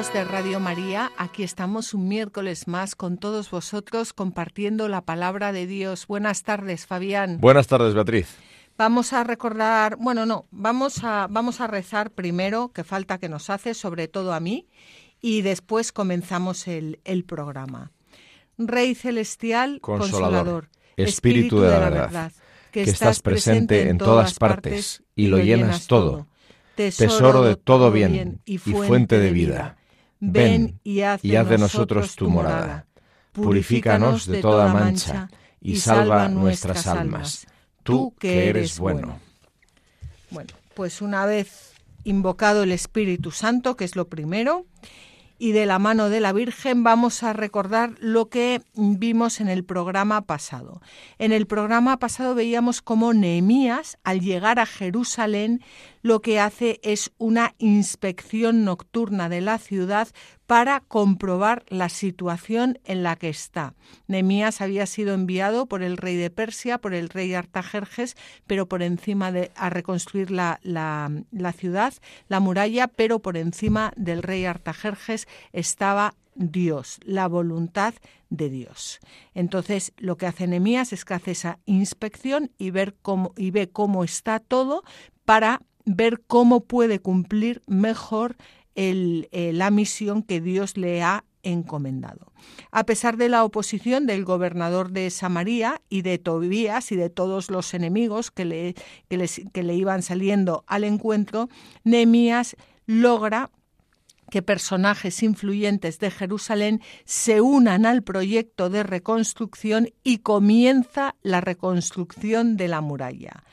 Amigos de Radio María, aquí estamos un miércoles más con todos vosotros compartiendo la palabra de Dios. Buenas tardes, Fabián. Buenas tardes, Beatriz. Vamos a recordar, bueno, no, vamos a, vamos a rezar primero, que falta que nos hace, sobre todo a mí, y después comenzamos el, el programa. Rey celestial, consolador, Espíritu, de, la verdad, que, estás presente en todas partes y lo llenas todo tesoro de todo bien y fuente de vida. Ven y haz de nosotros tu morada. Purifícanos de toda mancha y salva nuestras almas. Tú que eres bueno. Bueno, pues una vez invocado el Espíritu Santo, que es lo primero, y de la mano de la Virgen vamos a recordar lo que vimos en el programa pasado. En el programa pasado veíamos cómo Nehemías, al llegar a Jerusalén, lo que hace es una inspección nocturna de la ciudad para comprobar la situación en la que está. Nemías había sido enviado por el rey de Persia, por el rey Artajerjes, pero por encima de a reconstruir la, la, ciudad, la muralla, pero por encima del rey Artajerjes estaba Dios, la voluntad de Dios. Entonces, lo que hace Nemías es que hace esa inspección y ver cómo y ve cómo está todo para ver cómo puede cumplir mejor eh, la misión que Dios le ha encomendado. A pesar de la oposición del gobernador de Samaria y de Tobías y de todos los enemigos que le, que le iban saliendo al encuentro, Nehemías logra que personajes influyentes de Jerusalén se unan al proyecto de reconstrucción y comienza la reconstrucción de la muralla.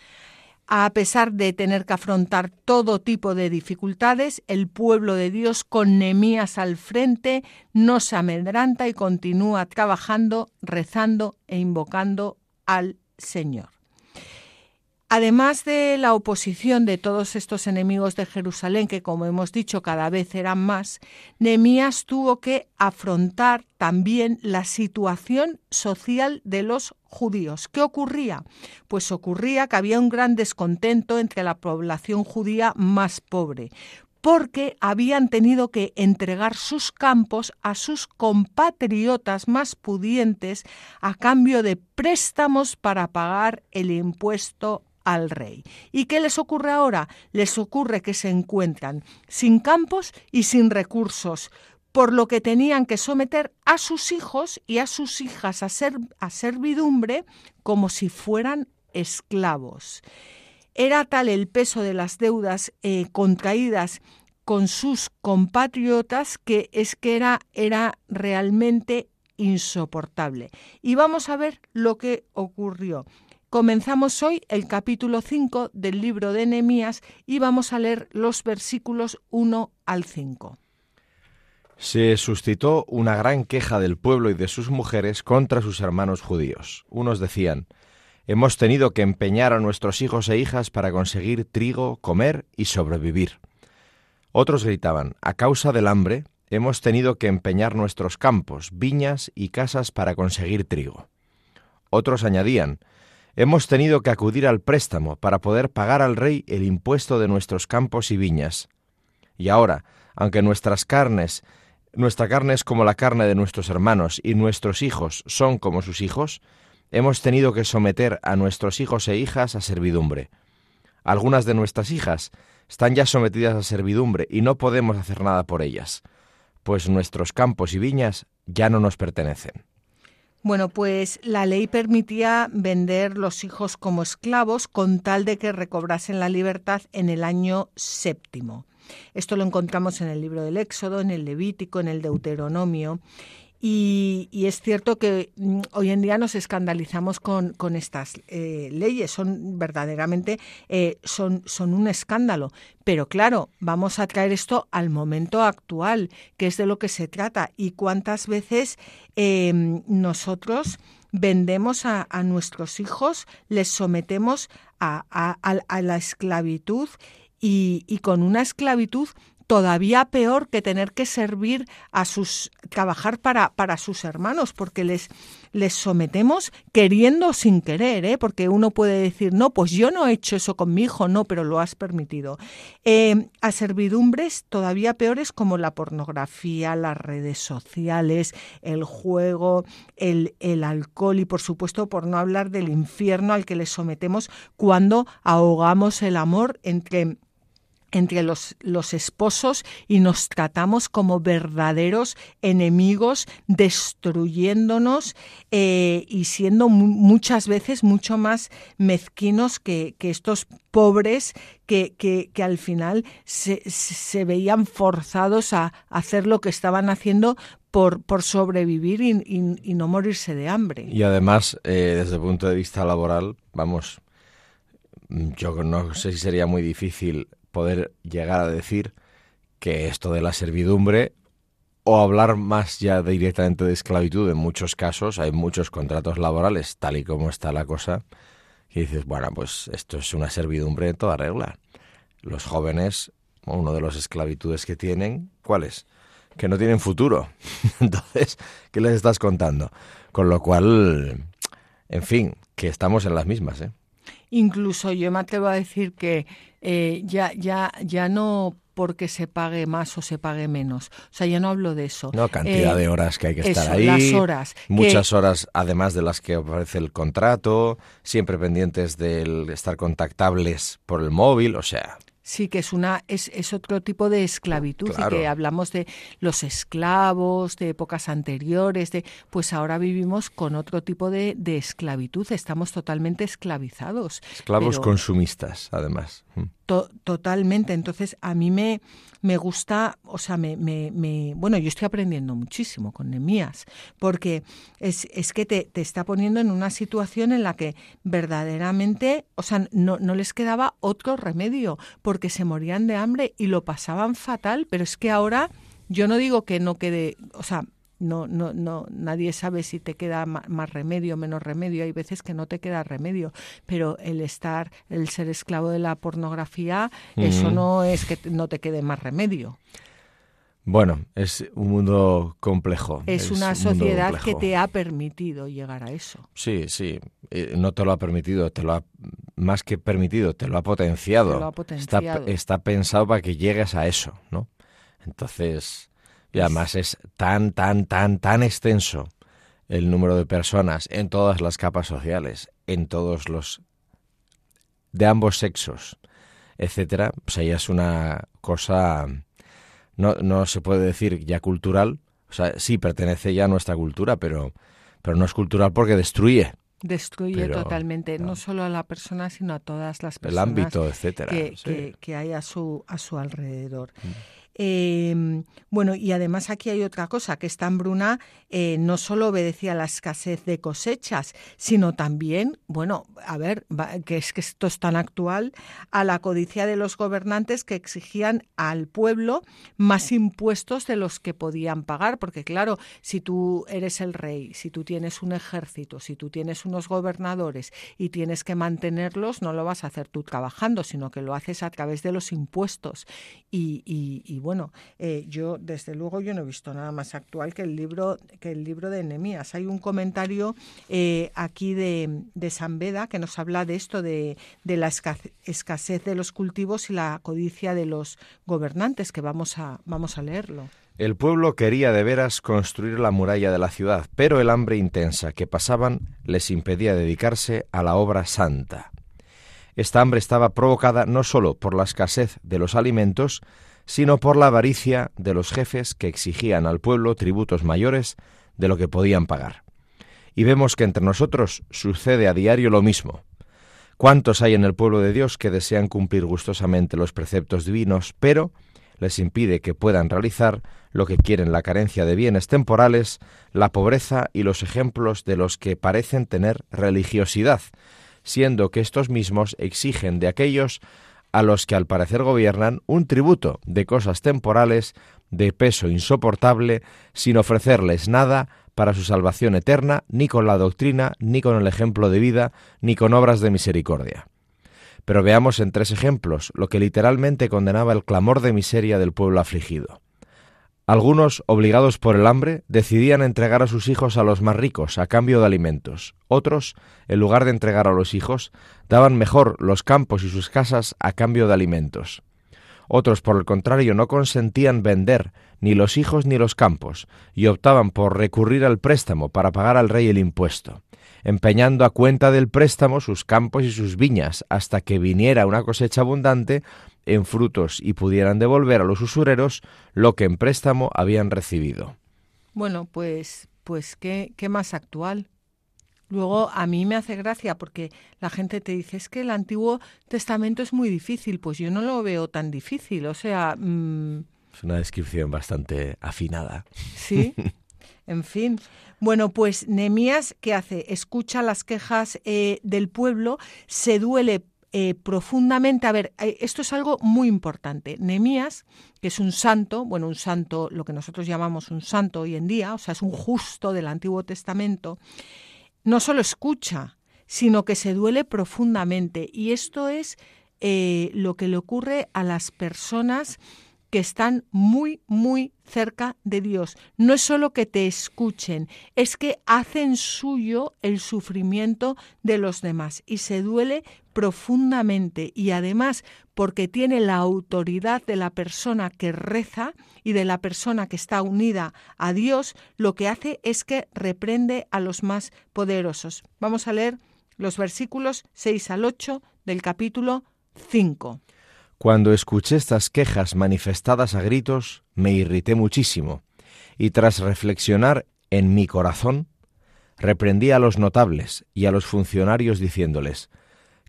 A pesar de tener que afrontar todo tipo de dificultades, el pueblo de Dios con Nemías al frente no se amedranta y continúa trabajando, rezando e invocando al Señor. Además de la oposición de todos estos enemigos de Jerusalén, que como hemos dicho cada vez eran más, Nehemías tuvo que afrontar también la situación social de los judíos. ¿Qué ocurría? Pues ocurría que había un gran descontento entre la población judía más pobre, porque habían tenido que entregar sus campos a sus compatriotas más pudientes a cambio de préstamos para pagar el impuesto al rey. ¿Y qué les ocurre ahora? Les ocurre que se encuentran sin campos y sin recursos, por lo que tenían que someter a sus hijos y a sus hijas a, ser, a servidumbre como si fueran esclavos. Era tal el peso de las deudas eh, contraídas con sus compatriotas que es que era, era realmente insoportable. Y vamos a ver lo que ocurrió. Comenzamos hoy el capítulo 5 del libro de Nehemías y vamos a leer los versículos 1 al 5. Se suscitó una gran queja del pueblo y de sus mujeres contra sus hermanos judíos. Unos decían, Hemos tenido que empeñar a nuestros hijos e hijas para conseguir trigo, comer y sobrevivir. Otros gritaban, A causa del hambre, hemos tenido que empeñar nuestros campos, viñas y casas para conseguir trigo. Otros añadían, Hemos tenido que acudir al préstamo para poder pagar al rey el impuesto de nuestros campos y viñas. Y ahora, aunque nuestras carnes, nuestra carne es como la carne de nuestros hermanos y nuestros hijos son como sus hijos, hemos tenido que someter a nuestros hijos e hijas a servidumbre. Algunas de nuestras hijas están ya sometidas a servidumbre y no podemos hacer nada por ellas, pues nuestros campos y viñas ya no nos pertenecen. Bueno, pues la ley permitía vender los hijos como esclavos con tal de que recobrasen la libertad en el año séptimo. Esto lo encontramos en el libro del Éxodo, en el Levítico, en el Deuteronomio. Y, es cierto que mm, hoy en día nos escandalizamos con, estas eh, leyes, son verdaderamente eh, son, un escándalo. Pero claro, vamos a traer esto al momento actual, que es de lo que se trata. Y cuántas veces em, nosotros vendemos a, nuestros hijos, les sometemos a, a la esclavitud y, con una esclavitud todavía peor que tener que servir a sus trabajar para, para sus hermanos porque les les sometemos queriendo sin querer ¿eh? porque uno puede decir no pues yo no he hecho eso con mi hijo no pero lo has permitido eh, a servidumbres todavía peores como la pornografía las redes sociales el juego el, el alcohol y por supuesto por no hablar del infierno al que les sometemos cuando ahogamos el amor entre entre los, los, esposos y nos tratamos como verdaderos enemigos, destruyéndonos eh, y siendo muchas veces mucho más mezquinos que, estos pobres que, que, al final se, se, veían forzados a hacer lo que estaban haciendo por, por sobrevivir y, no morirse de hambre. Y además, eh, desde el punto de vista laboral, vamos, yo no sé si sería muy difícil poder llegar a decir que esto de la servidumbre o hablar más ya directamente de esclavitud en muchos casos, hay muchos contratos laborales, tal y como está la cosa, y dices, bueno, pues esto es una servidumbre de toda regla. Los jóvenes, uno de los esclavitudes que tienen, ¿cuál es? Que no tienen futuro. Entonces, ¿qué les estás contando? Con lo cual, en fin, que estamos en las mismas, ¿eh? Incluso yo me atrevo a decir que eh, ya, ya, ya no porque se pague más o se pague menos. O sea, ya no hablo de eso. No, cantidad de eh, horas que hay que estar ahí. Las horas. Muchas horas, además de las que ofrece el contrato, siempre pendientes de estar contactables por el móvil, o sea. Sí, que es una es, es otro tipo de esclavitud y que hablamos de los esclavos de épocas anteriores, de pues ahora vivimos con otro tipo de, de esclavitud, estamos totalmente esclavizados. Esclavos consumistas, además. Mm totalmente. Entonces, a mí me, me gusta, o sea, me, me, me, bueno, yo estoy aprendiendo muchísimo con Nemías, porque es, es que te, te, está poniendo en una situación en la que verdaderamente, o sea, no, no les quedaba otro remedio, porque se morían de hambre y lo pasaban fatal, pero es que ahora yo no digo que no quede, o sea, no, no, no, nadie sabe si te queda más remedio o menos remedio. Hay veces que no te queda remedio, pero el estar, el ser esclavo de la pornografía, eso no es que no te quede más remedio. Bueno, es un mundo complejo. Es, una sociedad que te ha permitido llegar a eso. Sí, sí. Eh, no te lo ha permitido, te lo ha más que permitido, te lo ha potenciado. Te lo ha potenciado. Está, está pensado para que llegues a eso, ¿no? Entonces, y además es tan, tan, tan, tan extenso el número de personas en todas las capas sociales, en todos los de ambos sexos, etcétera, pues ahí es una cosa no, no se puede decir ya cultural, o sea, sí pertenece ya a nuestra cultura, pero pero no es cultural porque destruye. Destruye totalmente, no. solo a la persona, sino a todas las personas. El ámbito, etcétera. Que, que, hay a su, a su alrededor. Mm. Eh, bueno, y además aquí hay otra cosa, que esta hambruna eh, no solo obedecía a la escasez de cosechas, sino también, bueno, a ver, que es que esto es tan actual, a la codicia de los gobernantes que exigían al pueblo más impuestos de los que podían pagar, porque claro, si tú eres el rey, si tú tienes un ejército, si tú tienes unos gobernadores y tienes que mantenerlos, no lo vas a hacer tú trabajando, sino que lo haces a través de los impuestos. Y, y, y bueno, eh, yo desde luego yo no he visto nada más actual que el libro que el libro de Nehemías. Hay un comentario eh, aquí de, San Beda que nos habla de esto de, de la escasez de los cultivos y la codicia de los gobernantes, que vamos a vamos a leerlo. El pueblo quería de veras construir la muralla de la ciudad, pero el hambre intensa que pasaban les impedía dedicarse a la obra santa. Esta hambre estaba provocada no sólo por la escasez de los alimentos, sino por la avaricia de los jefes que exigían al pueblo tributos mayores de lo que podían pagar. Y vemos que entre nosotros sucede a diario lo mismo. ¿Cuántos hay en el pueblo de Dios que desean cumplir gustosamente los preceptos divinos, pero les impide que puedan realizar lo que quieren la carencia de bienes temporales, la pobreza y los ejemplos de los que parecen tener religiosidad, siendo que estos mismos exigen de aquellos a los que al parecer gobiernan un tributo de cosas temporales de peso insoportable sin ofrecerles nada para su salvación eterna, ni con la doctrina, ni con el ejemplo de vida, ni con obras de misericordia. Pero veamos en tres ejemplos lo que literalmente condenaba el clamor de miseria del pueblo afligido. Algunos, obligados por el hambre, decidían entregar a sus hijos a los más ricos a cambio de alimentos. Otros, en lugar de entregar a los hijos, daban mejor los campos y sus casas a cambio de alimentos. Otros, por el contrario, no consentían vender ni los hijos ni los campos, y optaban por recurrir al préstamo para pagar al rey el impuesto empeñando a cuenta del préstamo sus campos y sus viñas, hasta que viniera una cosecha abundante en frutos y pudieran devolver a los usureros lo que en préstamo habían recibido. Bueno, pues, pues qué, qué más actual. Luego a mí me hace gracia porque la gente te dice es que el Antiguo Testamento es muy difícil, pues yo no lo veo tan difícil, o sea... Mm, es una descripción bastante afinada. Sí, en fin. Bueno, pues Nemías, ¿qué hace? Escucha las quejas eh, del pueblo, se duele eh, profundamente. A ver, eh, esto es algo muy importante. Nemías, que es un santo, bueno, un santo, lo que nosotros llamamos un santo hoy en día, o sea, es un justo del Antiguo Testamento, no solo escucha, sino que se duele profundamente. Y esto es lo que le ocurre a las personas que están muy, muy cerca de Dios. No es solo que te escuchen, es que hacen suyo el sufrimiento de los demás y se duele profundamente y además porque tiene la autoridad de la persona que reza y de la persona que está unida a Dios, lo que hace es que reprende a los más poderosos. Vamos a leer los versículos 6 al 8 del capítulo 5. Cuando escuché estas quejas manifestadas a gritos, me irrité muchísimo, y tras reflexionar en mi corazón, reprendí a los notables y a los funcionarios diciéndoles,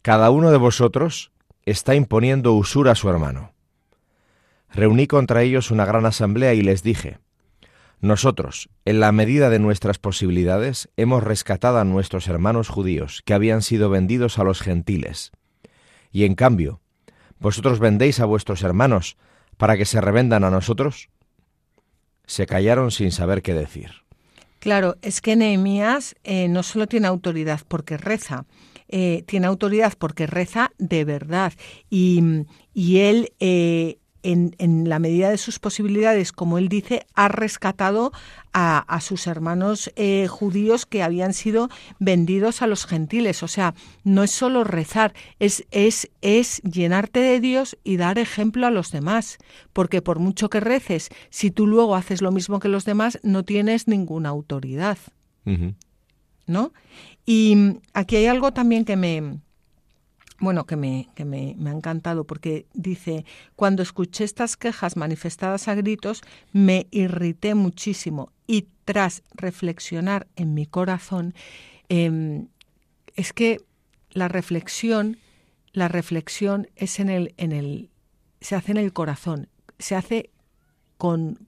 Cada uno de vosotros está imponiendo usura a su hermano. Reuní contra ellos una gran asamblea y les dije, Nosotros, en la medida de nuestras posibilidades, hemos rescatado a nuestros hermanos judíos que habían sido vendidos a los gentiles, y en cambio, ¿Vosotros vendéis a vuestros hermanos para que se revendan a nosotros? Se callaron sin saber qué decir. Claro, es que Nehemías eh, no solo tiene autoridad porque reza, eh, tiene autoridad porque reza de verdad. Y, y él eh, en, la medida de sus posibilidades, como él dice, ha rescatado a, sus hermanos eh, judíos que habían sido vendidos a los gentiles. O sea, no es solo rezar, es, es, es llenarte de Dios y dar ejemplo a los demás. Porque por mucho que reces, si tú luego haces lo mismo que los demás, no tienes ninguna autoridad. ¿No? Y aquí hay algo también que me, bueno, que, me, que me, me, ha encantado porque dice, cuando escuché estas quejas manifestadas a gritos, me irrité muchísimo y tras reflexionar en mi corazón, em, es que la reflexión, la reflexión es en el, en el, se hace en el corazón, se hace con,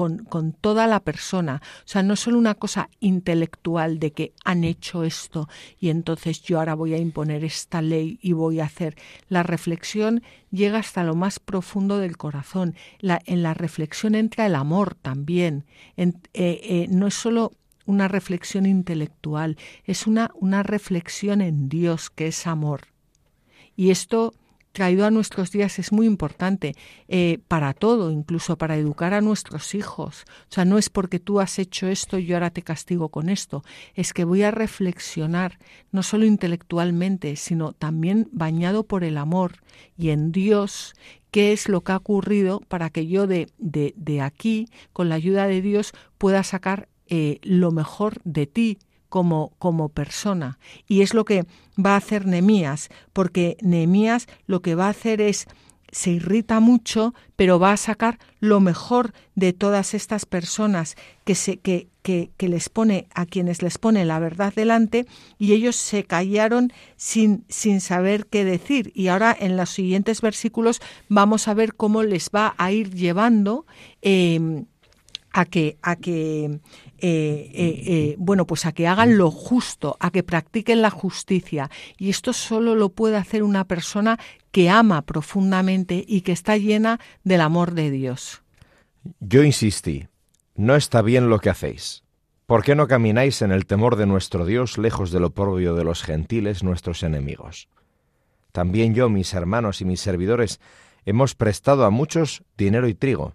con, toda la persona. O sea, no solo una cosa intelectual de que han hecho esto y entonces yo ahora voy a imponer esta ley y voy a hacer. La reflexión llega hasta lo más profundo del corazón. En la reflexión entra el amor también. Eh, eh, no es solo una reflexión intelectual, es una, una reflexión en Dios, que es amor. Y esto traído a nuestros días es muy importante eh, para todo, incluso para educar a nuestros hijos. O sea, no es porque tú has hecho esto y yo ahora te castigo con esto, es que voy a reflexionar, no solo intelectualmente, sino también bañado por el amor y en Dios, qué es lo que ha ocurrido para que yo de, de, de aquí, con la ayuda de Dios, pueda sacar eh, lo mejor de ti, como, como persona. Y es lo que va a hacer Nemías, porque Nemías lo que va a hacer es se irrita mucho, pero va a sacar lo mejor de todas estas personas que, se, que que, les pone a quienes les pone la verdad delante y ellos se callaron sin, sin saber qué decir. Y ahora en los siguientes versículos vamos a ver cómo les va a ir llevando em, a que, a que eh, eh, eh, bueno, pues a que hagan lo justo, a que practiquen la justicia. Y esto solo lo puede hacer una persona que ama profundamente y que está llena del amor de Dios. Yo insistí, no está bien lo que hacéis. ¿Por qué no camináis en el temor de nuestro Dios lejos del oprobio de los gentiles, nuestros enemigos? También yo, mis hermanos y mis servidores, hemos prestado a muchos dinero y trigo.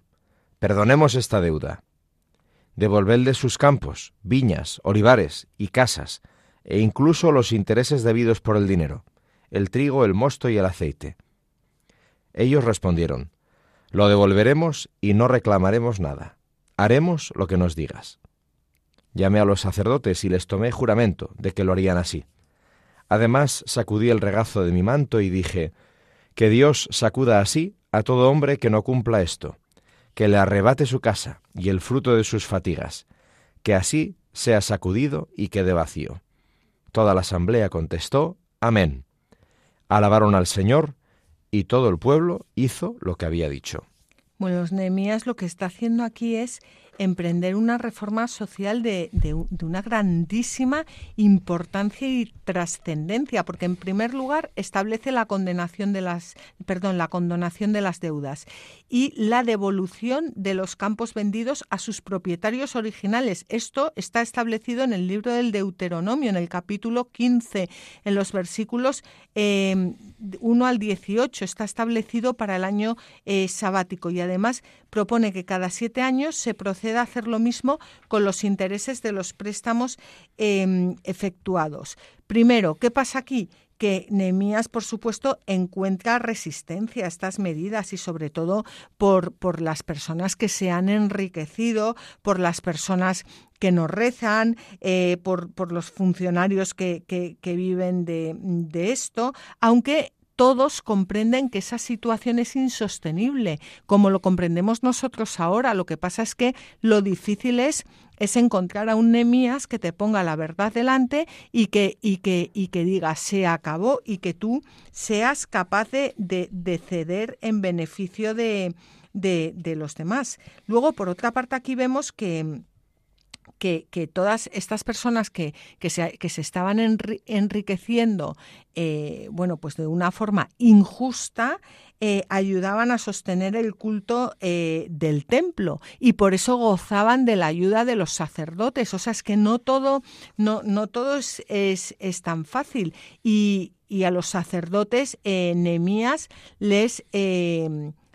Perdonemos esta deuda. Devolvedle sus campos, viñas, olivares y casas, e incluso los intereses debidos por el dinero, el trigo, el mosto y el aceite. Ellos respondieron, Lo devolveremos y no reclamaremos nada haremos lo que nos digas. Llamé a los sacerdotes y les tomé juramento de que lo harían así. Además sacudí el regazo de mi manto y dije, que Dios sacuda así a todo hombre que no cumpla esto, que le arrebate su casa y el fruto de sus fatigas, que así sea sacudido y quede vacío. Toda la asamblea contestó, Amén. Alabaron al Señor, y todo el pueblo hizo lo que había dicho. Bueno, Nehemías lo que está haciendo aquí es emprender una reforma social de, de, una grandísima importancia y trascendencia, porque en primer lugar establece la condenación de las, perdón, la condonación de las deudas y la devolución de los campos vendidos a sus propietarios originales. Esto está establecido en el libro del Deuteronomio, en el capítulo 15, en los versículos 1 em, al 18. Está establecido para el año eh, sabático y además propone que cada siete años se proceda a hacer lo mismo con los intereses de los préstamos em, efectuados. Primero, ¿qué pasa aquí? Que Nehemías, por supuesto, encuentra resistencia a estas medidas y sobre todo por, por, las personas que se han enriquecido, por las personas que no rezan, eh, por, por, los funcionarios que, que, que viven de, de, esto, aunque todos comprenden que esa situación es insostenible, como lo comprendemos nosotros ahora. Lo que pasa es que lo difícil es, es encontrar a un Nemías que te ponga la verdad delante y que, y que, y que diga se acabó y que tú seas capaz de, de, ceder en beneficio de, de los demás. Luego, por otra parte, aquí vemos que que, todas estas personas que, que, se, que se, estaban enriqueciendo, eh, bueno, pues de una forma injusta, eh, ayudaban a sostener el culto eh, del templo y por eso gozaban de la ayuda de los sacerdotes. O sea, es que no todo, no, no todo es, es, tan fácil. Y, y, a los sacerdotes, Nemías les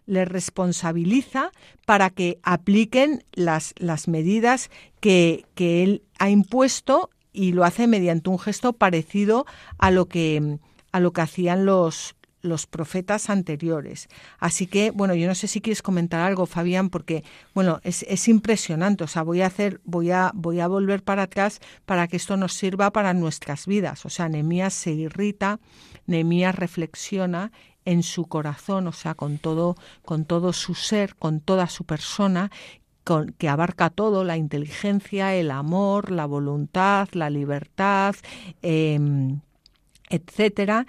les responsabiliza para que apliquen las, las medidas que, que, él ha impuesto y lo hace mediante un gesto parecido a lo que, a lo que hacían los, los profetas anteriores. Así que, bueno, yo no sé si quieres comentar algo, Fabián, porque, bueno, es, es, impresionante. O sea, voy a hacer, voy a, voy a volver para atrás para que esto nos sirva para nuestras vidas. O sea, Nemías se irrita, Nemías reflexiona en su corazón, o sea, con todo, con todo su ser, con toda su persona, con, que abarca todo, la inteligencia, el amor, la voluntad, la libertad, eh, etcétera,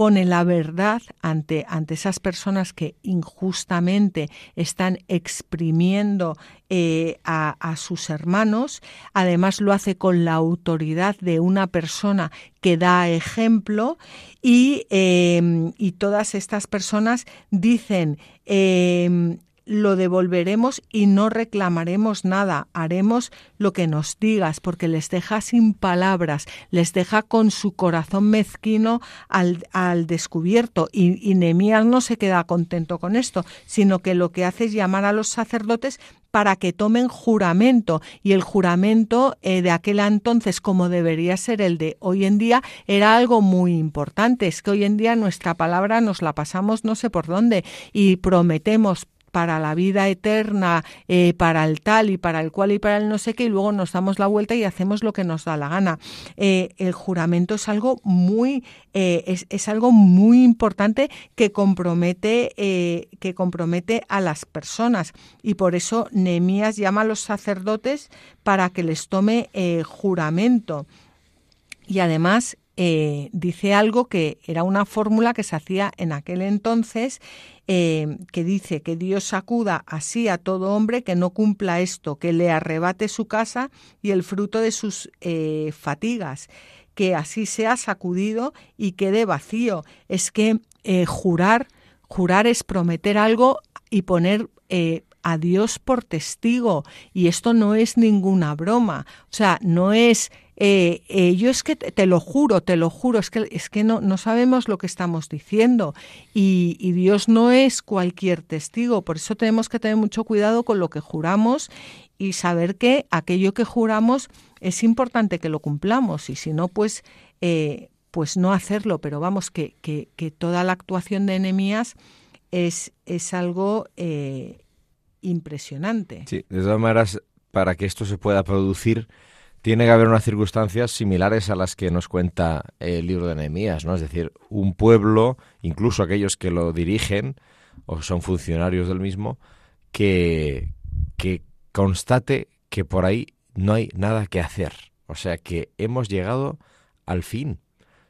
pone la verdad ante, ante esas personas que injustamente están exprimiendo eh, a, sus hermanos. Además lo hace con la autoridad de una persona que da ejemplo y, eh, y todas estas personas dicen eh, lo devolveremos y no reclamaremos nada, haremos lo que nos digas, porque les deja sin palabras, les deja con su corazón mezquino al, al descubierto. Y, y no se queda contento con esto, sino que lo que hace es llamar a los sacerdotes para que tomen juramento. Y el juramento eh, de aquel entonces, como debería ser el de hoy en día, era algo muy importante. Es que hoy en día nuestra palabra nos la pasamos no sé por dónde y prometemos para la vida eterna, eh, para el tal y para el cual y para el no sé qué, y luego nos damos la vuelta y hacemos lo que nos da la gana. Eh, el juramento es algo muy, es, es, algo muy importante que compromete, que compromete a las personas. Y por eso Nehemías llama a los sacerdotes para que les tome juramento. Y además eh, dice algo que era una fórmula que se hacía en aquel entonces, eh, que dice que Dios sacuda así a todo hombre que no cumpla esto, que le arrebate su casa y el fruto de sus eh, fatigas, que así sea sacudido y quede vacío. Es que jurar, jurar es prometer algo y poner a Dios por testigo y esto no es ninguna broma, o sea, no es eh, eh, yo es que te, lo juro, te lo juro, es que, es que no, no sabemos lo que estamos diciendo. Y, Dios no es cualquier testigo, por eso tenemos que tener mucho cuidado con lo que juramos y saber que aquello que juramos es importante que lo cumplamos. Y si no, pues, eh, pues no hacerlo, pero vamos, que, que, que, toda la actuación de enemías es, es algo impresionante. Sí, de todas maneras, para que esto se pueda producir, tiene que haber unas circunstancias similares a las que nos cuenta el libro de Nehemías, ¿no? Es decir, un pueblo, incluso aquellos que lo dirigen o son funcionarios del mismo, que, que constate que por ahí no hay nada que hacer. O sea, que hemos llegado al fin.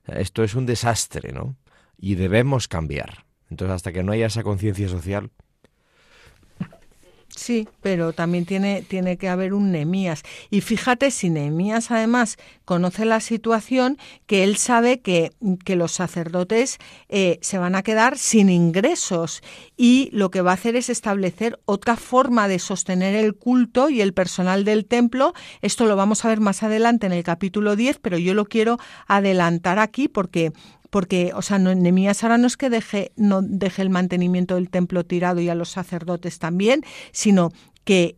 Esto es un desastre, ¿no? Y debemos cambiar. Entonces, hasta que no haya esa conciencia social, Sí, pero también tiene, tiene que haber un Nemías. Y fíjate, si Nemías además conoce la situación, que él sabe que, que los sacerdotes eh, se van a quedar sin ingresos y lo que va a hacer es establecer otra forma de sostener el culto y el personal del templo. Esto lo vamos a ver más adelante en el capítulo 10, pero yo lo quiero adelantar aquí porque porque, o sea, no, Nemías ahora no es que deje, no deje el mantenimiento del templo tirado y a los sacerdotes también, sino que,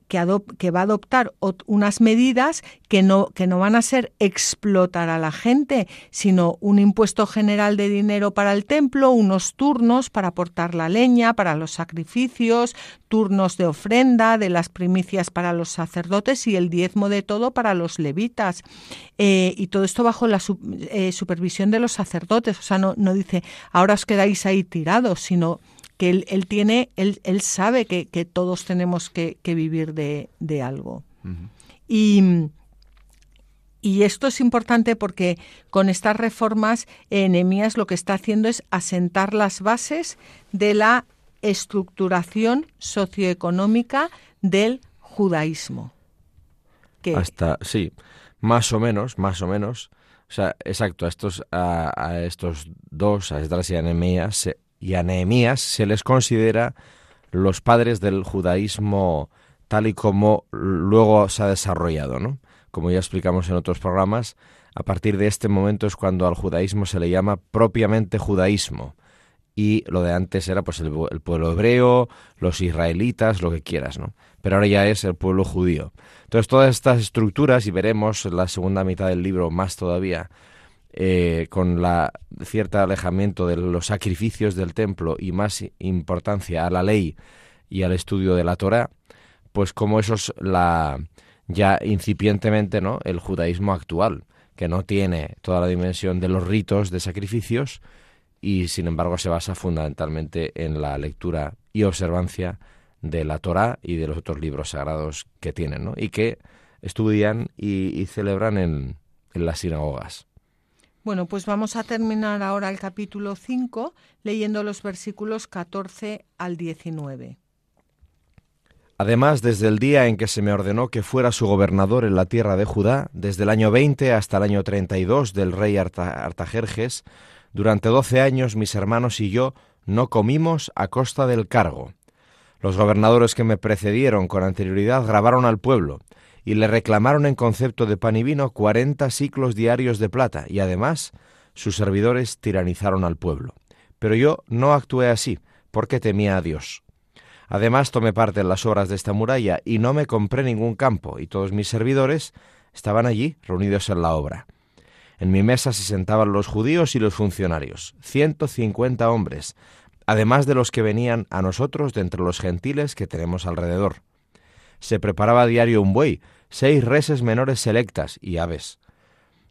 va a adoptar unas medidas que no, van a ser explotar a la gente, sino un impuesto general de dinero para el templo, unos turnos para aportar la leña, para los sacrificios, turnos de ofrenda, de las primicias para los sacerdotes y el diezmo de todo para los levitas. Eh, y todo esto bajo la eh, supervisión de los sacerdotes. O sea, no dice, ahora os quedáis ahí tirados, sino que él, tiene, él, él sabe que, todos tenemos que, vivir de, algo. Y y esto es importante porque con estas reformas, Enemías lo que está haciendo es asentar las bases de la estructuración socioeconómica del judaísmo. Hasta, sí, más o menos, más o menos. O sea, exacto, a estos, a, estos dos, a Esdras y a Nehemías, y a Nehemías se les considera los padres del judaísmo tal y como luego se ha desarrollado, ¿no? Como ya explicamos en otros programas, a partir de este momento es cuando al judaísmo se le llama propiamente judaísmo. Y lo de antes era pues el, pueblo hebreo, los israelitas, lo que quieras, ¿no? Pero ahora ya es el pueblo judío. Entonces todas estas estructuras, y veremos en la segunda mitad del libro más todavía, eh, con la cierto alejamiento de los sacrificios del templo y más importancia a la ley y al estudio de la Torah, pues como eso es la ya incipientemente, ¿no? el judaísmo actual, que no tiene toda la dimensión de los ritos de sacrificios y sin embargo se basa fundamentalmente en la lectura y observancia de la Torah y de los otros libros sagrados que tienen, ¿no? y que estudian y, celebran en las sinagogas. Bueno, pues vamos a terminar ahora el capítulo 5 leyendo los versículos 14 al 19. Además, desde el día en que se me ordenó que fuera su gobernador en la tierra de Judá, desde el año 20 hasta el año 32 del rey Artajerjes, durante doce años mis hermanos y yo no comimos a costa del cargo. Los gobernadores que me precedieron con anterioridad grabaron al pueblo, y le reclamaron en concepto de pan y vino cuarenta ciclos diarios de plata, y además sus servidores tiranizaron al pueblo. Pero yo no actué así, porque temía a Dios. Además tomé parte en las obras de esta muralla, y no me compré ningún campo, y todos mis servidores estaban allí, reunidos en la obra. En mi mesa se sentaban los judíos y los funcionarios, ciento cincuenta hombres, además de los que venían a nosotros de entre los gentiles que tenemos alrededor. Se preparaba a diario un buey, seis reses menores selectas y aves.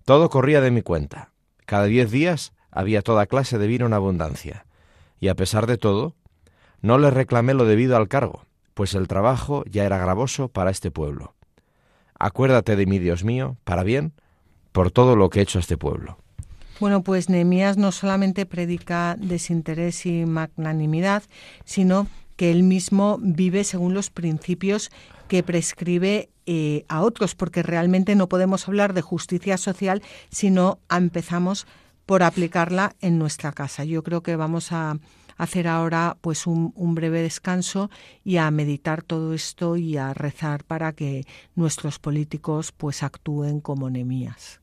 Todo corría de mi cuenta. Cada diez días había toda clase de vino en abundancia. Y a pesar de todo, no le reclamé lo debido al cargo, pues el trabajo ya era gravoso para este pueblo. Acuérdate de mí, Dios mío, para bien, por todo lo que he hecho a este pueblo. Bueno, pues Nehemías no solamente predica desinterés y magnanimidad, sino que él mismo vive según los principios que prescribe eh, a otros, porque realmente no podemos hablar de justicia social si no empezamos por aplicarla en nuestra casa. Yo creo que vamos a hacer ahora pues un, breve descanso y a meditar todo esto y a rezar para que nuestros políticos pues actúen como Nemías.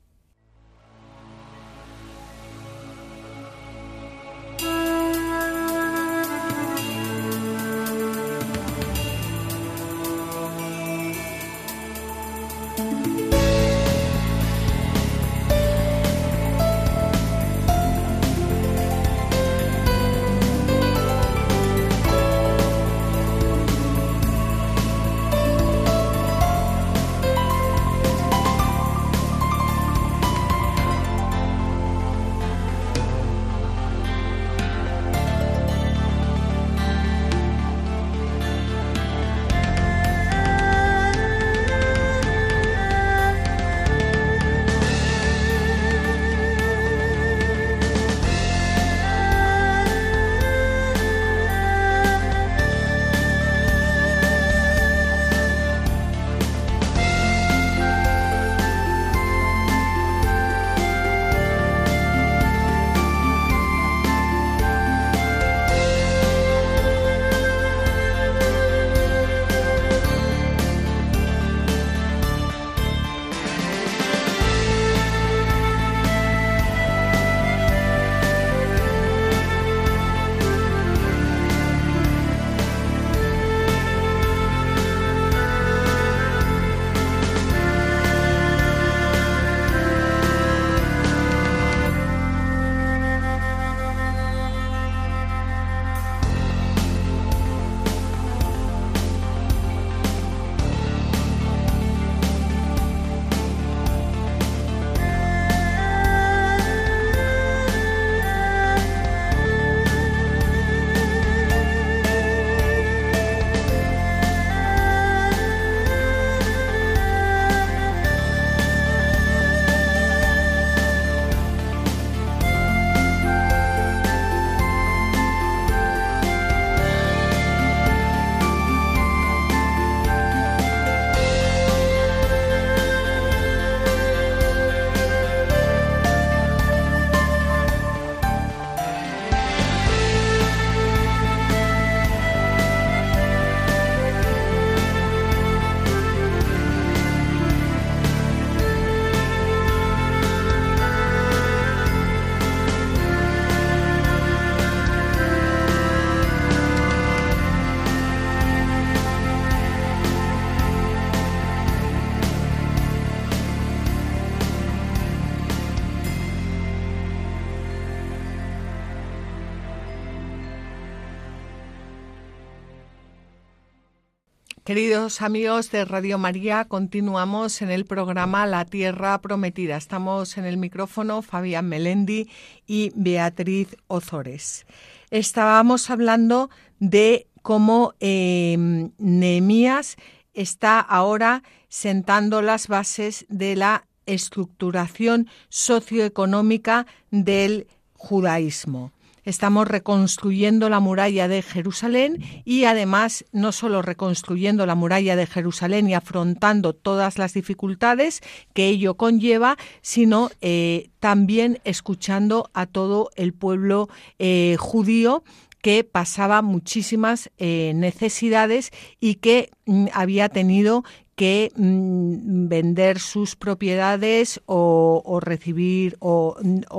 Queridos amigos de Radio María, continuamos en el programa La Tierra Prometida. Estamos en el micrófono Fabián Melendi y Beatriz Ozores. Estábamos hablando de cómo eh, Nehemías está ahora sentando las bases de la estructuración socioeconómica del judaísmo. Estamos reconstruyendo la muralla de Jerusalén y además no solo reconstruyendo la muralla de Jerusalén y afrontando todas las dificultades que ello conlleva, sino eh, también escuchando a todo el pueblo eh, judío que pasaba muchísimas eh, necesidades y que mm, había tenido que mm, vender sus propiedades o, recibir o,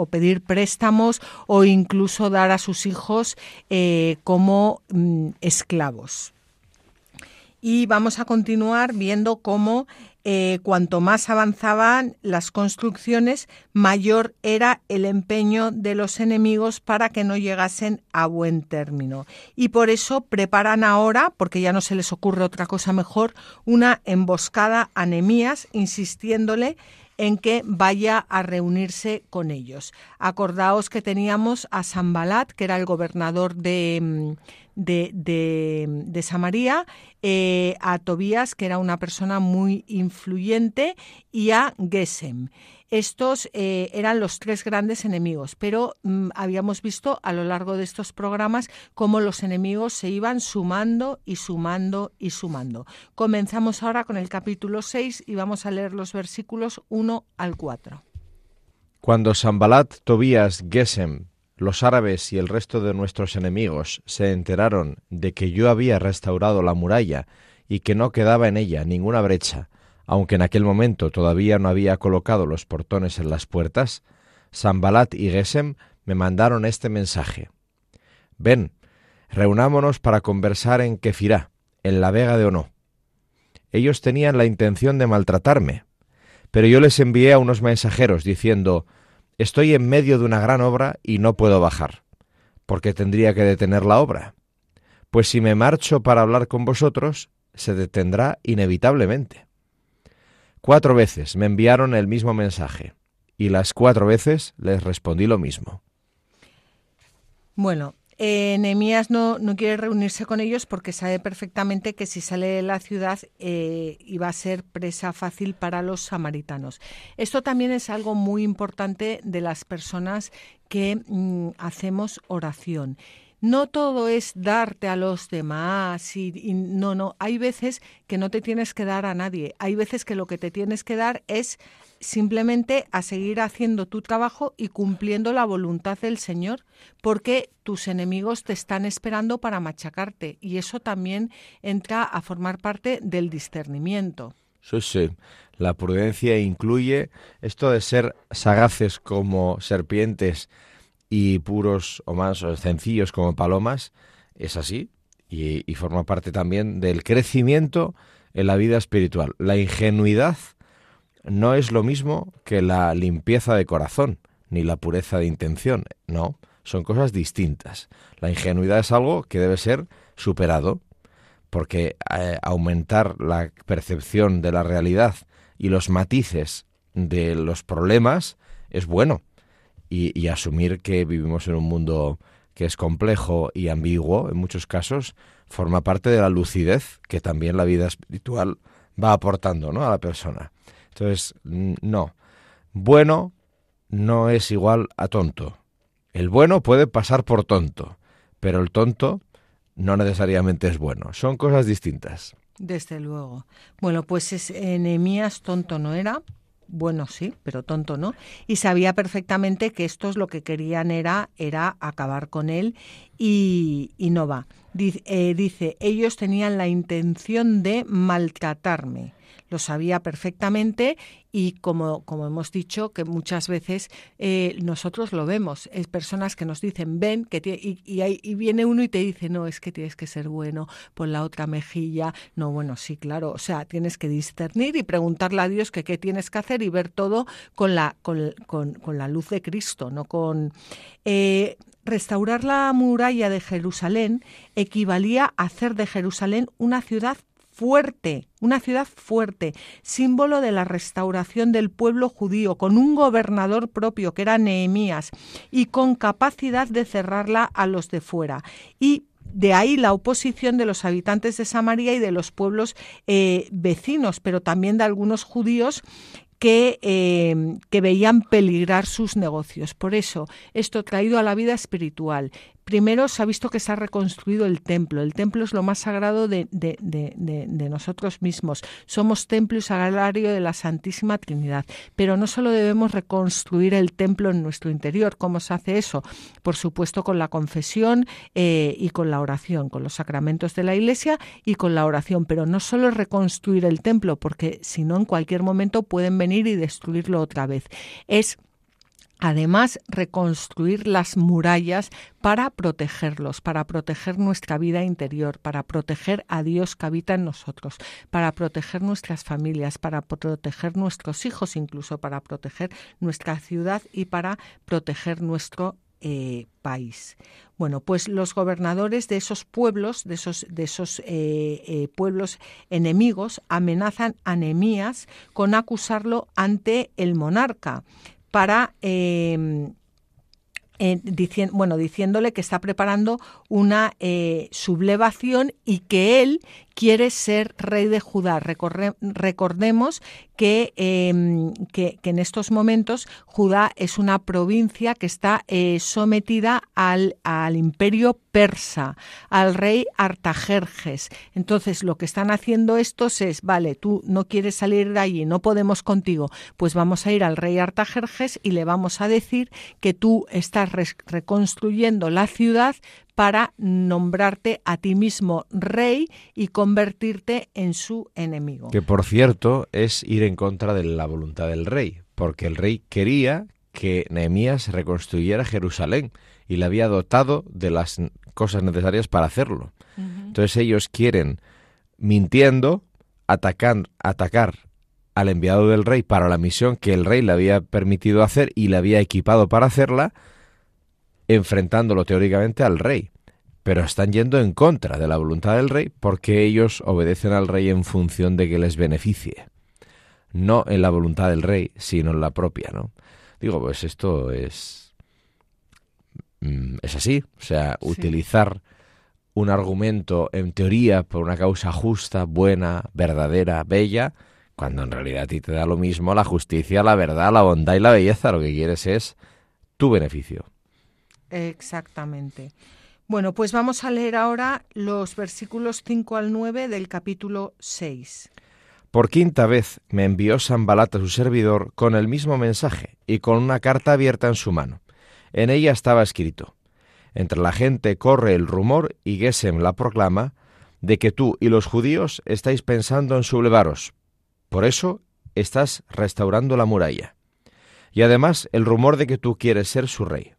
pedir préstamos o incluso dar a sus hijos eh, como mm, esclavos. Y vamos a continuar viendo cómo eh, cuanto más avanzaban las construcciones, mayor era el empeño de los enemigos para que no llegasen a buen término. Y por eso preparan ahora, porque ya no se les ocurre otra cosa mejor, una emboscada a Nemías, insistiéndole en que vaya a reunirse con ellos. Acordaos que teníamos a Sambalat, que era el gobernador de, mm, de, Samaria, eh, a Tobías, que era una persona muy influyente, y a Gesem. Estos eh, eran los tres grandes enemigos, pero mm, habíamos visto a lo largo de estos programas cómo los enemigos se iban sumando y sumando y sumando. Comenzamos ahora con el capítulo 6 y vamos a leer los versículos 1 al 4. Cuando Sambalat, Tobías, Gesem, los árabes y el resto de nuestros enemigos se enteraron de que yo había restaurado la muralla y que no quedaba en ella ninguna brecha, aunque en aquel momento todavía no había colocado los portones en las puertas, Sambalat y Gesem me mandaron este mensaje. Ven, reunámonos para conversar en Kefirá, en la vega de Ono. Ellos tenían la intención de maltratarme, pero yo les envié a unos mensajeros diciendo Estoy en medio de una gran obra y no puedo bajar, porque tendría que detener la obra. Pues si me marcho para hablar con vosotros, se detendrá inevitablemente. Cuatro veces me enviaron el mismo mensaje y las cuatro veces les respondí lo mismo. Bueno, eh, no, no, quiere reunirse con ellos porque sabe perfectamente que si sale de la ciudad eh, iba a ser presa fácil para los samaritanos. Esto también es algo muy importante de las personas que mm, hacemos oración no todo es darte a los demás y, no, no, hay veces que no te tienes que dar a nadie, hay veces que lo que te tienes que dar es simplemente a seguir haciendo tu trabajo y cumpliendo la voluntad del Señor, porque tus enemigos te están esperando para machacarte y eso también entra a formar parte del discernimiento. Sí, sí. La prudencia incluye esto de ser sagaces como serpientes y puros o más sencillos como palomas, es así y, forma parte también del crecimiento en la vida espiritual. La ingenuidad no es lo mismo que la limpieza de corazón ni la pureza de intención, no, son cosas distintas. La ingenuidad es algo que debe ser superado porque eh, aumentar la percepción de la realidad y los matices de los problemas es bueno y, asumir que vivimos en un mundo que es complejo y ambiguo en muchos casos, forma parte de la lucidez que también la vida espiritual va aportando ¿no? a la persona. Entonces, no. Bueno no es igual a tonto. El bueno puede pasar por tonto, pero el tonto no necesariamente es bueno. Son cosas distintas. Desde luego. Bueno, pues es, enemías tonto no era, bueno sí, pero tonto no, y sabía perfectamente que estos lo que querían era, era acabar con él y, no va. Dice, eh, dice, ellos tenían la intención de maltratarme lo sabía perfectamente y como, como hemos dicho, que muchas veces eh, nosotros lo vemos, es personas que nos dicen, ven, que y, y, viene uno y te dice, no, es que tienes que ser bueno, por la otra mejilla, no, bueno, sí, claro, o sea, tienes que discernir y preguntarle a Dios que qué tienes que hacer y ver todo con la, con, con, la luz de Cristo, no con... Eh, restaurar la muralla de Jerusalén equivalía a hacer de Jerusalén una ciudad fuerte, una ciudad fuerte, símbolo de la restauración del pueblo judío, con un gobernador propio que era Nehemías y con capacidad de cerrarla a los de fuera. Y de ahí la oposición de los habitantes de Samaria y de los pueblos eh, vecinos, pero también de algunos judíos que, eh, que, veían peligrar sus negocios. Por eso, esto traído a la vida espiritual, Primero se ha visto que se ha reconstruido el templo. El templo es lo más sagrado de, nosotros mismos. Somos templo y sagrario de la Santísima Trinidad. Pero no solo debemos reconstruir el templo en nuestro interior. ¿Cómo se hace eso? Por supuesto con la confesión eh, y con la oración, con los sacramentos de la Iglesia y con la oración. Pero no solo reconstruir el templo, porque si no en cualquier momento pueden venir y destruirlo otra vez. Es Además, reconstruir las murallas para protegerlos, para proteger nuestra vida interior, para proteger a Dios que habita en nosotros, para proteger nuestras familias, para proteger nuestros hijos, incluso para proteger nuestra ciudad y para proteger nuestro eh, país. Bueno, pues los gobernadores de esos pueblos, de esos, de esos eh, eh, pueblos enemigos, amenazan a Nemías con acusarlo ante el monarca para em, bueno, diciéndole que está preparando una sublevación y que él quiere ser rey de Judá. recordemos em, que, que, en estos momentos Judá es una provincia que está eh, sometida al, al, imperio persa, al rey Artajerjes. Entonces lo que están haciendo estos es, vale, tú no quieres salir de allí, no podemos contigo, pues vamos a ir al rey Artajerjes y le vamos a decir que tú estás reconstruyendo la ciudad para nombrarte a ti mismo rey y convertirte en su enemigo. Que por cierto es ir en contra de la voluntad del rey, porque el rey quería que Nehemías reconstruyera Jerusalén y le había dotado de las cosas necesarias para hacerlo. Entonces ellos quieren, mintiendo, atacar, atacar al enviado del rey para la misión que el rey le había permitido hacer y le había equipado para hacerla, enfrentándolo teóricamente al rey, pero están yendo en contra de la voluntad del rey porque ellos obedecen al rey en función de que les beneficie, no en la voluntad del rey, sino en la propia, ¿no? Digo, pues esto es mm, es así, o sea, utilizar un argumento en teoría por una causa justa, buena, verdadera, bella, cuando en realidad a ti te da lo mismo la justicia, la verdad, la bondad y la belleza, lo que quieres es tu beneficio. Exactamente. Bueno, pues vamos a leer ahora los versículos 5 al 9 del capítulo 6. Por quinta vez me envió Sambalat a su servidor con el mismo mensaje y con una carta abierta en su mano. En ella estaba escrito: Entre la gente corre el rumor y Gesem la proclama de que tú y los judíos estáis pensando en sublevaros. Por eso estás restaurando la muralla. Y además el rumor de que tú quieres ser su rey.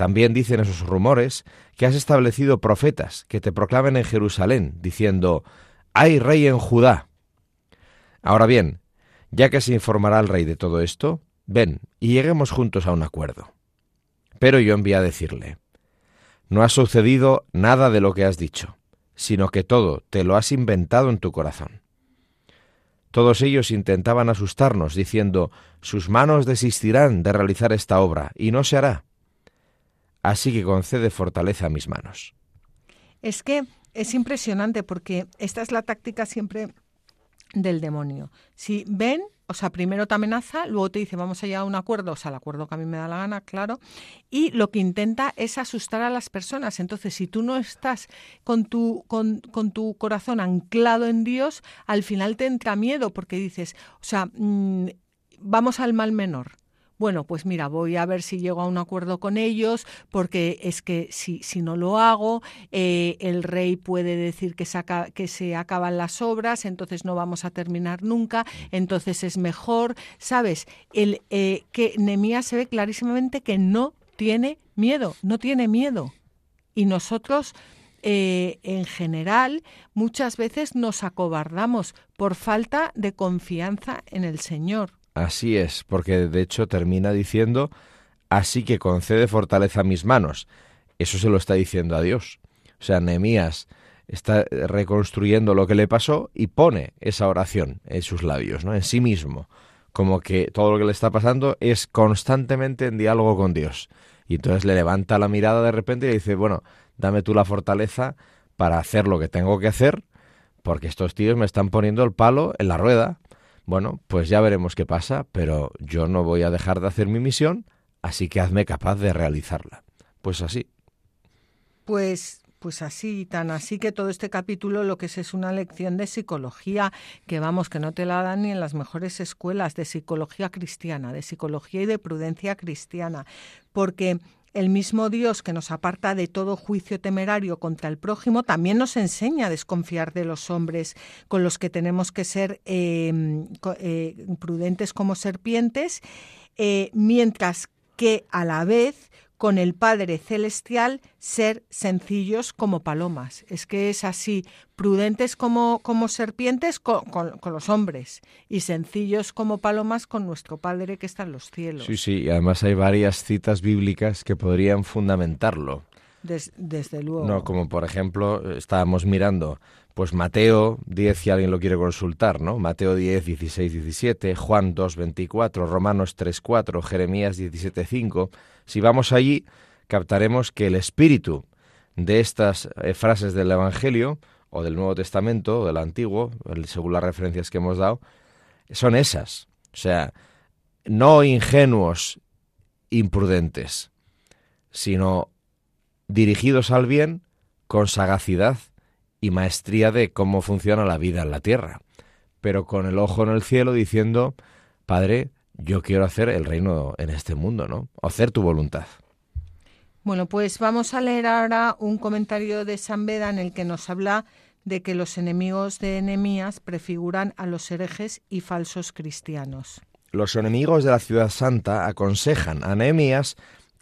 También dicen esos rumores que has establecido profetas que te proclamen en Jerusalén, diciendo, hay rey en Judá. Ahora bien, ya que se informará al rey de todo esto, ven y lleguemos juntos a un acuerdo. Pero yo envié a decirle, no ha sucedido nada de lo que has dicho, sino que todo te lo has inventado en tu corazón. Todos ellos intentaban asustarnos, diciendo, sus manos desistirán de realizar esta obra, y no se hará así que concede fortaleza a mis manos. Es que es impresionante porque esta es la táctica siempre del demonio. Si ven, o sea, primero te amenaza, luego te dice vamos a llegar a un acuerdo, o sea, el acuerdo que a mí me da la gana, claro, y lo que intenta es asustar a las personas. Entonces, si tú no estás con tu, con, con tu corazón anclado en Dios, al final te entra miedo porque dices, o sea, mm, vamos al mal menor bueno, pues mira, voy a ver si llego a un acuerdo con ellos, porque es que si, si no lo hago, eh, el rey puede decir que, se acaban las obras, entonces no vamos a terminar nunca, entonces es mejor, ¿sabes? El, eh, que Nemías se ve clarísimamente que no tiene miedo, no tiene miedo. Y nosotros... Eh, en general muchas veces nos acobardamos por falta de confianza en el Señor. Así es, porque de hecho termina diciendo, así que concede fortaleza a mis manos. Eso se lo está diciendo a Dios. O sea, Nehemías está reconstruyendo lo que le pasó y pone esa oración en sus labios, ¿no? En sí mismo, como que todo lo que le está pasando es constantemente en diálogo con Dios. Y entonces le levanta la mirada de repente y le dice, bueno, dame tú la fortaleza para hacer lo que tengo que hacer, porque estos tíos me están poniendo el palo en la rueda bueno, pues ya veremos qué pasa, pero yo no voy a dejar de hacer mi misión, así que hazme capaz de realizarla. Pues así. Pues pues así, tan así que todo este capítulo lo que es es una lección de psicología que vamos, que no te la dan ni en las mejores escuelas de psicología cristiana, de psicología y de prudencia cristiana, porque el mismo Dios que nos aparta de todo juicio temerario contra el prójimo también nos enseña a desconfiar de los hombres con los que tenemos que ser em, eh, prudentes como serpientes, eh, mientras que a la vez con el Padre Celestial ser sencillos como palomas. Es que es así, prudentes como, como serpientes con, con, los hombres y sencillos como palomas con nuestro Padre que está en los cielos. Sí, sí, y además hay varias citas bíblicas que podrían fundamentarlo. Desde luego. No, como por ejemplo, estábamos mirando pues Mateo 10, si alguien lo quiere consultar, ¿no? Mateo 10, 16, 17, Juan 2, 24, Romanos 3, 4, Jeremías 17, 5. Si vamos allí, captaremos que el espíritu de estas eh, frases del Evangelio o del Nuevo Testamento o del Antiguo, según las referencias que hemos dado, son esas. O sea, no ingenuos, imprudentes, sino dirigidos al bien con sagacidad y maestría de cómo funciona la vida en la tierra, pero con el ojo en el cielo diciendo, Padre, yo quiero hacer el reino en este mundo, ¿no? Hacer tu voluntad. Bueno, pues vamos a leer ahora un comentario de San Beda en el que nos habla de que los enemigos de Enemías prefiguran a los herejes y falsos cristianos. Los enemigos de la ciudad santa aconsejan a Nehemías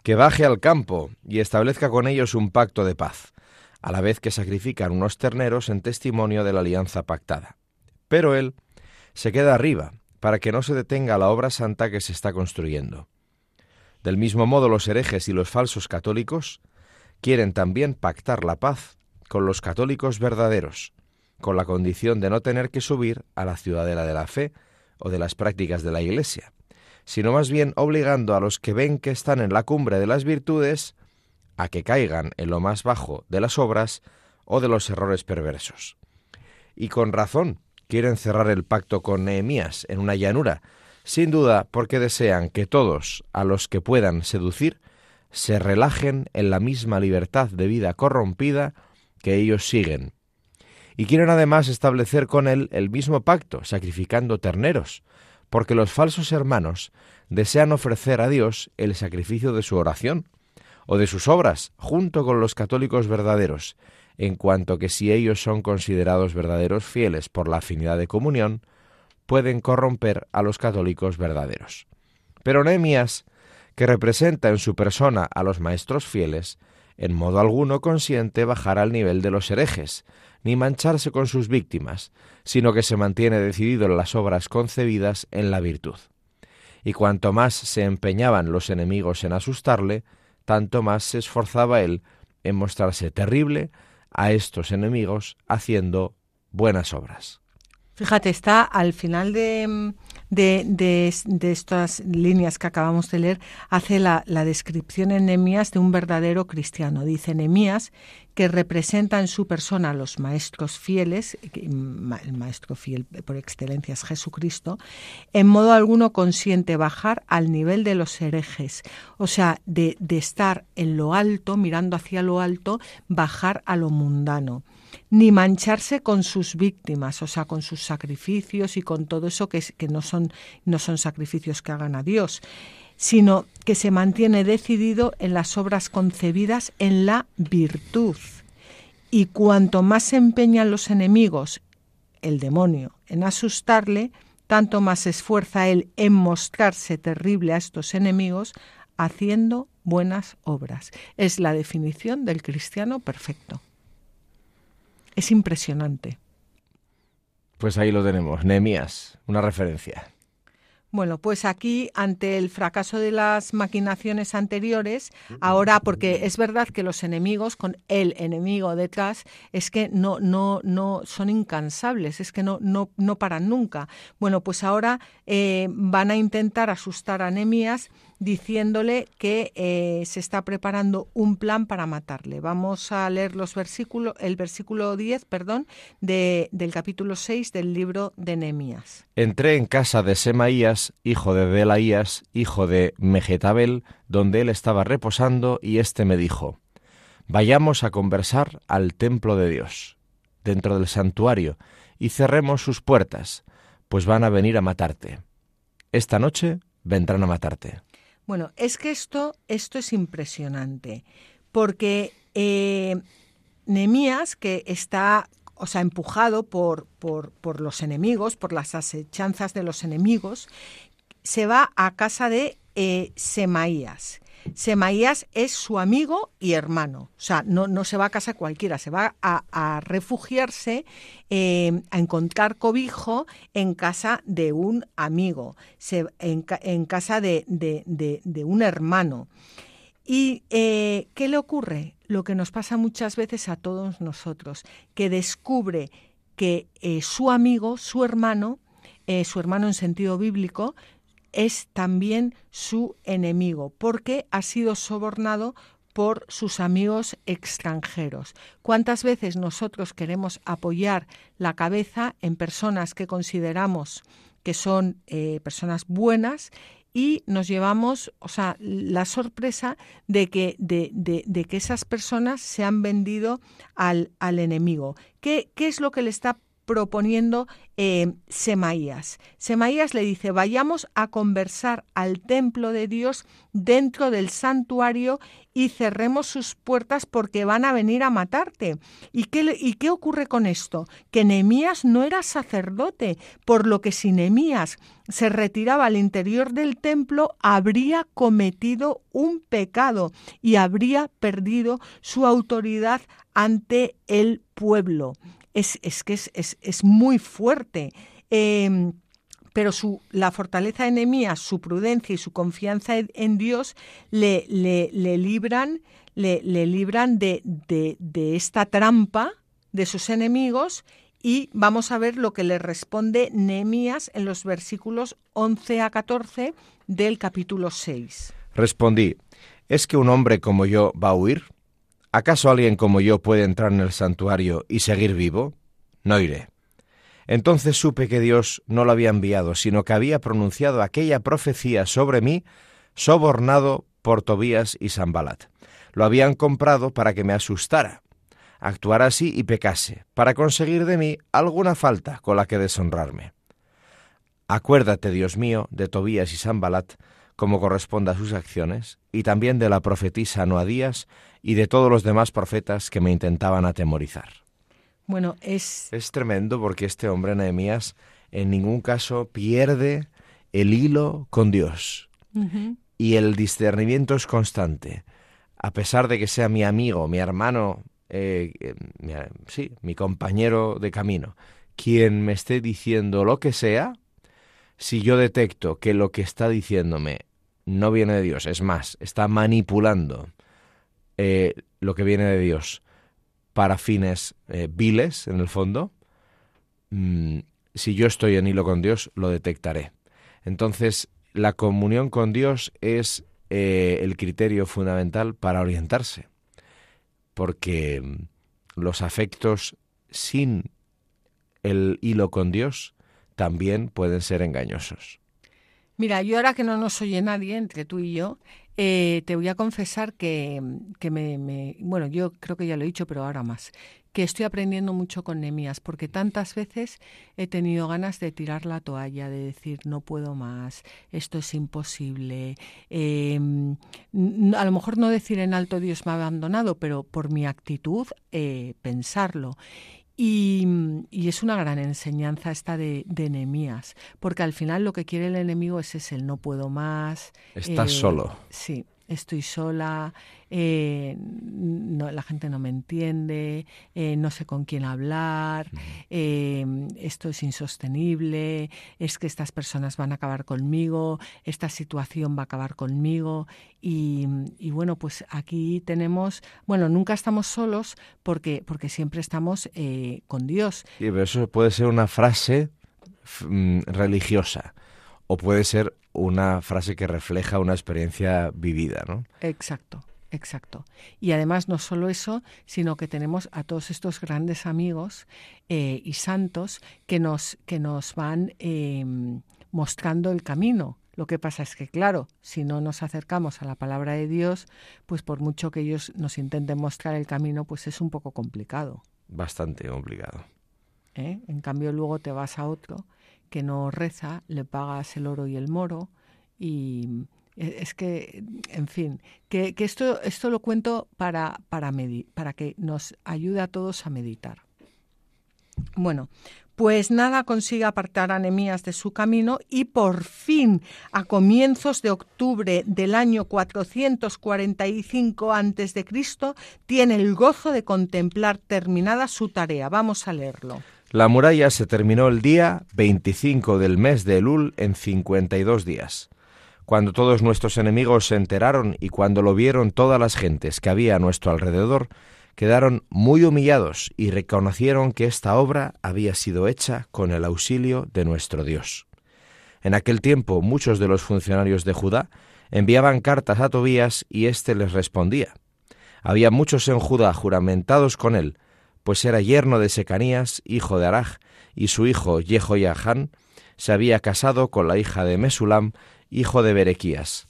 que baje al campo y establezca con ellos un pacto de paz a la vez que sacrifican unos terneros en testimonio de la alianza pactada. Pero él se queda arriba, para que no se detenga la obra santa que se está construyendo. Del mismo modo los herejes y los falsos católicos quieren también pactar la paz con los católicos verdaderos, con la condición de no tener que subir a la ciudadela de la fe o de las prácticas de la Iglesia, sino más bien obligando a los que ven que están en la cumbre de las virtudes a que caigan en lo más bajo de las obras o de los errores perversos. Y con razón quieren cerrar el pacto con Nehemías en una llanura, sin duda porque desean que todos a los que puedan seducir se relajen en la misma libertad de vida corrompida que ellos siguen. Y quieren además establecer con él el mismo pacto, sacrificando terneros, porque los falsos hermanos desean ofrecer a Dios el sacrificio de su oración, o de sus obras, junto con los católicos verdaderos, en cuanto que si ellos son considerados verdaderos fieles por la afinidad de comunión, pueden corromper a los católicos verdaderos. Pero Nehemías, que representa en su persona a los maestros fieles, en modo alguno consiente bajar al nivel de los herejes, ni mancharse con sus víctimas, sino que se mantiene decidido en las obras concebidas en la virtud. Y cuanto más se empeñaban los enemigos en asustarle, tanto más se esforzaba él en mostrarse terrible a estos enemigos haciendo buenas obras. Fíjate, está al final de, de, estas líneas que acabamos de leer, hace la, descripción en Nemías de un verdadero cristiano. Dice Nemías que representa en su persona a los maestros fieles, el maestro fiel por excelencia es Jesucristo, en modo alguno consiente bajar al nivel de los herejes, o sea, de, de estar en lo alto, mirando hacia lo alto, bajar a lo mundano ni mancharse con sus víctimas, o sea, con sus sacrificios y con todo eso que, que no, son, no son sacrificios que hagan a Dios, sino que se mantiene decidido en las obras concebidas en la virtud. Y cuanto más se empeñan los enemigos, el demonio, en asustarle, tanto más se esfuerza él en mostrarse terrible a estos enemigos, haciendo buenas obras. Es la definición del cristiano perfecto. Es impresionante. Pues ahí lo tenemos, Nehemías, una referencia. Bueno, pues aquí, ante el fracaso de las maquinaciones anteriores, ahora, porque es verdad que los enemigos, con el enemigo detrás, es que no, no, no son incansables, es que no, no, no paran nunca. Bueno, pues ahora eh, van a intentar asustar a Nehemías diciéndole que eh, se está preparando un plan para matarle. Vamos a leer los versículos, el versículo 10, perdón, de, del capítulo 6 del libro de Nehemías. Entré en casa de Semaías, hijo de Delaías, hijo de Mejetabel, donde él estaba reposando, y éste me dijo, Vayamos a conversar al templo de Dios, dentro del santuario, y cerremos sus puertas, pues van a venir a matarte. Esta noche vendrán a matarte. Bueno, es que esto, esto es impresionante, porque eh, Nemías, que está o sea, empujado por, por, por, los enemigos, por las asechanzas de los enemigos, se va a casa de eh, Semaías. Semaías es su amigo y hermano. O sea, no, no se va a casa cualquiera, se va a, refugiarse, eh, a encontrar cobijo en casa de un amigo, en, casa de, un hermano. ¿Y eh, qué le ocurre? Lo que nos pasa muchas veces a todos nosotros, que descubre que eh, su amigo, su hermano, su hermano en sentido bíblico, es también su enemigo, porque ha sido sobornado por sus amigos extranjeros. ¿Cuántas veces nosotros queremos apoyar la cabeza en personas que consideramos que son eh, personas buenas y nos llevamos, o sea, la sorpresa de que, de, de, que esas personas se han vendido al, al enemigo. ¿Qué, ¿Qué, es lo que le está proponiendo eh, Semaías. Semaías le dice, vayamos a conversar al templo de Dios dentro del santuario y cerremos sus puertas porque van a venir a matarte. ¿Y qué, y qué ocurre con esto? Que Nehemías no era sacerdote, por lo que si Nehemías se retiraba al interior del templo, habría cometido un pecado y habría perdido su autoridad ante el pueblo es, que es, muy fuerte. Em, pero su, la fortaleza de su prudencia y su confianza en Dios le, le, libran, le, libran de, de, esta trampa de sus enemigos y vamos a ver lo que le responde Nehemías en los versículos 11 a 14 del capítulo 6. Respondí, ¿es que un hombre como yo va a huir? ¿Acaso alguien como yo puede entrar en el santuario y seguir vivo? No iré. Entonces supe que Dios no lo había enviado, sino que había pronunciado aquella profecía sobre mí, sobornado por Tobías y Sambalat. Lo habían comprado para que me asustara, actuara así y pecase, para conseguir de mí alguna falta con la que deshonrarme. Acuérdate, Dios mío, de Tobías y Sambalat, como corresponde a sus acciones, y también de la profetisa Noadías y de todos los demás profetas que me intentaban atemorizar. Bueno, es... Es tremendo porque este hombre, Nehemías, en ningún caso pierde el hilo con Dios. Y el discernimiento es constante. A pesar de que sea mi amigo, mi hermano, eh, eh, sí, mi compañero de camino, quien me esté diciendo lo que sea, si yo detecto que lo que está diciéndome no viene de Dios, es más, está manipulando eh, lo que viene de Dios para fines eh, viles, en el fondo, mm, si yo estoy en hilo con Dios, lo detectaré. Entonces, la comunión con Dios es eh, el criterio fundamental para orientarse, porque mm, los afectos sin el hilo con Dios también pueden ser engañosos. Mira, yo ahora que no nos oye nadie, entre tú y yo, eh, te voy a confesar que, me, bueno, yo creo que ya lo he dicho, pero ahora más, que estoy aprendiendo mucho con Nemías, porque tantas veces he tenido ganas de tirar la toalla, de decir, no puedo más, esto es imposible. Em, a lo mejor no decir en alto Dios me ha abandonado, pero por mi actitud, eh, pensarlo. Y, es una gran enseñanza esta de, de porque al final lo que quiere el enemigo es ese, el no puedo más. Estás eh, solo. Sí, estoy sola, eh, no, la gente no me entiende, eh, no sé con quién hablar, eh, esto es insostenible, es que estas personas van a acabar conmigo, esta situación va a acabar conmigo y, bueno, pues aquí tenemos, bueno, nunca estamos solos porque, porque siempre estamos con Dios. Y eso puede ser una frase mm, religiosa o puede ser una frase que refleja una experiencia vivida, ¿no? Exacto. Exacto. Y además no solo eso, sino que tenemos a todos estos grandes amigos eh, y santos que nos, que nos van em, mostrando el camino. Lo que pasa es que, claro, si no nos acercamos a la palabra de Dios, pues por mucho que ellos nos intenten mostrar el camino, pues es un poco complicado. Bastante complicado. ¿Eh? En cambio, luego te vas a otro que no reza, le pagas el oro y el moro y e, es que, en fin, que, esto, esto lo cuento para, para, para que nos ayude a todos a meditar. Bueno, Pues nada consigue apartar a Nehemías de su camino y por fin, a comienzos de octubre del año 445 a.C., tiene el gozo de contemplar terminada su tarea. Vamos a leerlo. La muralla se terminó el día 25 del mes de Elul en 52 días. Cuando todos nuestros enemigos se enteraron y cuando lo vieron todas las gentes que había a nuestro alrededor, quedaron muy humillados y reconocieron que esta obra había sido hecha con el auxilio de nuestro Dios. En aquel tiempo muchos de los funcionarios de Judá enviaban cartas a Tobías y éste les respondía. Había muchos en Judá juramentados con él, pues era yerno de Secanías, hijo de Araj, y su hijo Jehoiahán se había casado con la hija de Mesulam, hijo de Berequías.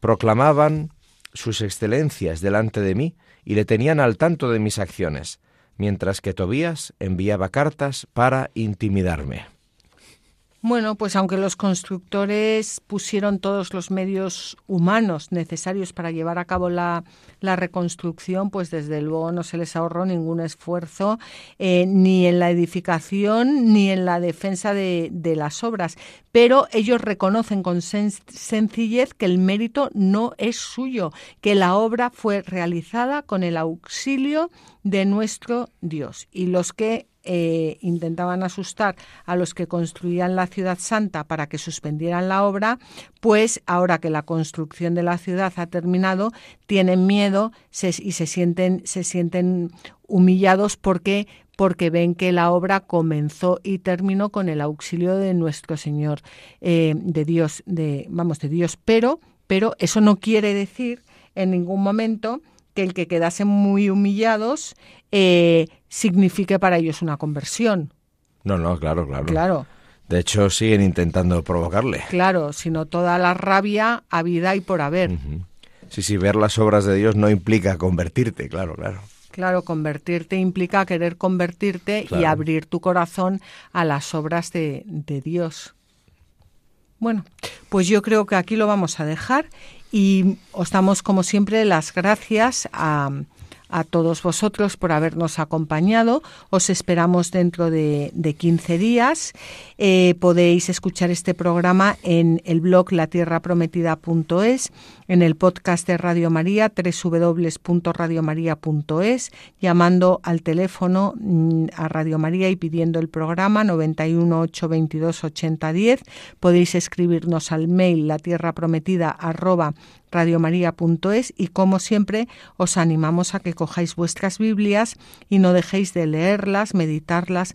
Proclamaban sus excelencias delante de mí y le tenían al tanto de mis acciones, mientras que Tobías enviaba cartas para intimidarme. Bueno, pues aunque los constructores pusieron todos los medios humanos necesarios para llevar a cabo la, reconstrucción, pues desde luego no se les ahorró ningún esfuerzo eh, ni en la edificación ni en la defensa de, de las obras. Pero ellos reconocen con sencillez que el mérito no es suyo, que la obra fue realizada con el auxilio de nuestro Dios. Y los que eh, intentaban asustar a los que construían la ciudad santa para que suspendieran la obra, pues ahora que la construcción de la ciudad ha terminado, tienen miedo y se sienten, se sienten humillados porque porque ven que la obra comenzó y terminó con el auxilio de nuestro Señor, eh, de Dios, de, vamos, de Dios, pero, pero eso no quiere decir en ningún momento que el que quedasen muy humillados eh, signifique para ellos una conversión. No, no, claro, claro. Claro. De hecho, siguen intentando provocarle. Claro, sino toda la rabia a vida y por haber. Sí, sí, ver las obras de Dios no implica convertirte, claro, claro. Claro, convertirte implica querer convertirte y abrir tu corazón a las obras de, de Dios. Bueno, pues yo creo que aquí lo vamos a dejar y os damos, como siempre, las gracias a, a todos vosotros por habernos acompañado. Os esperamos dentro de, de 15 días. Eh, podéis escuchar este programa en el blog latierraprometida.es, en el podcast de Radio María, www.radiomaria.es, llamando al teléfono mm, a Radio María y pidiendo el programa 91 822 8010. Podéis escribirnos al mail latierraprometida radiomaria.es y como siempre os animamos a que cojáis vuestras Biblias y no dejéis de leerlas, meditarlas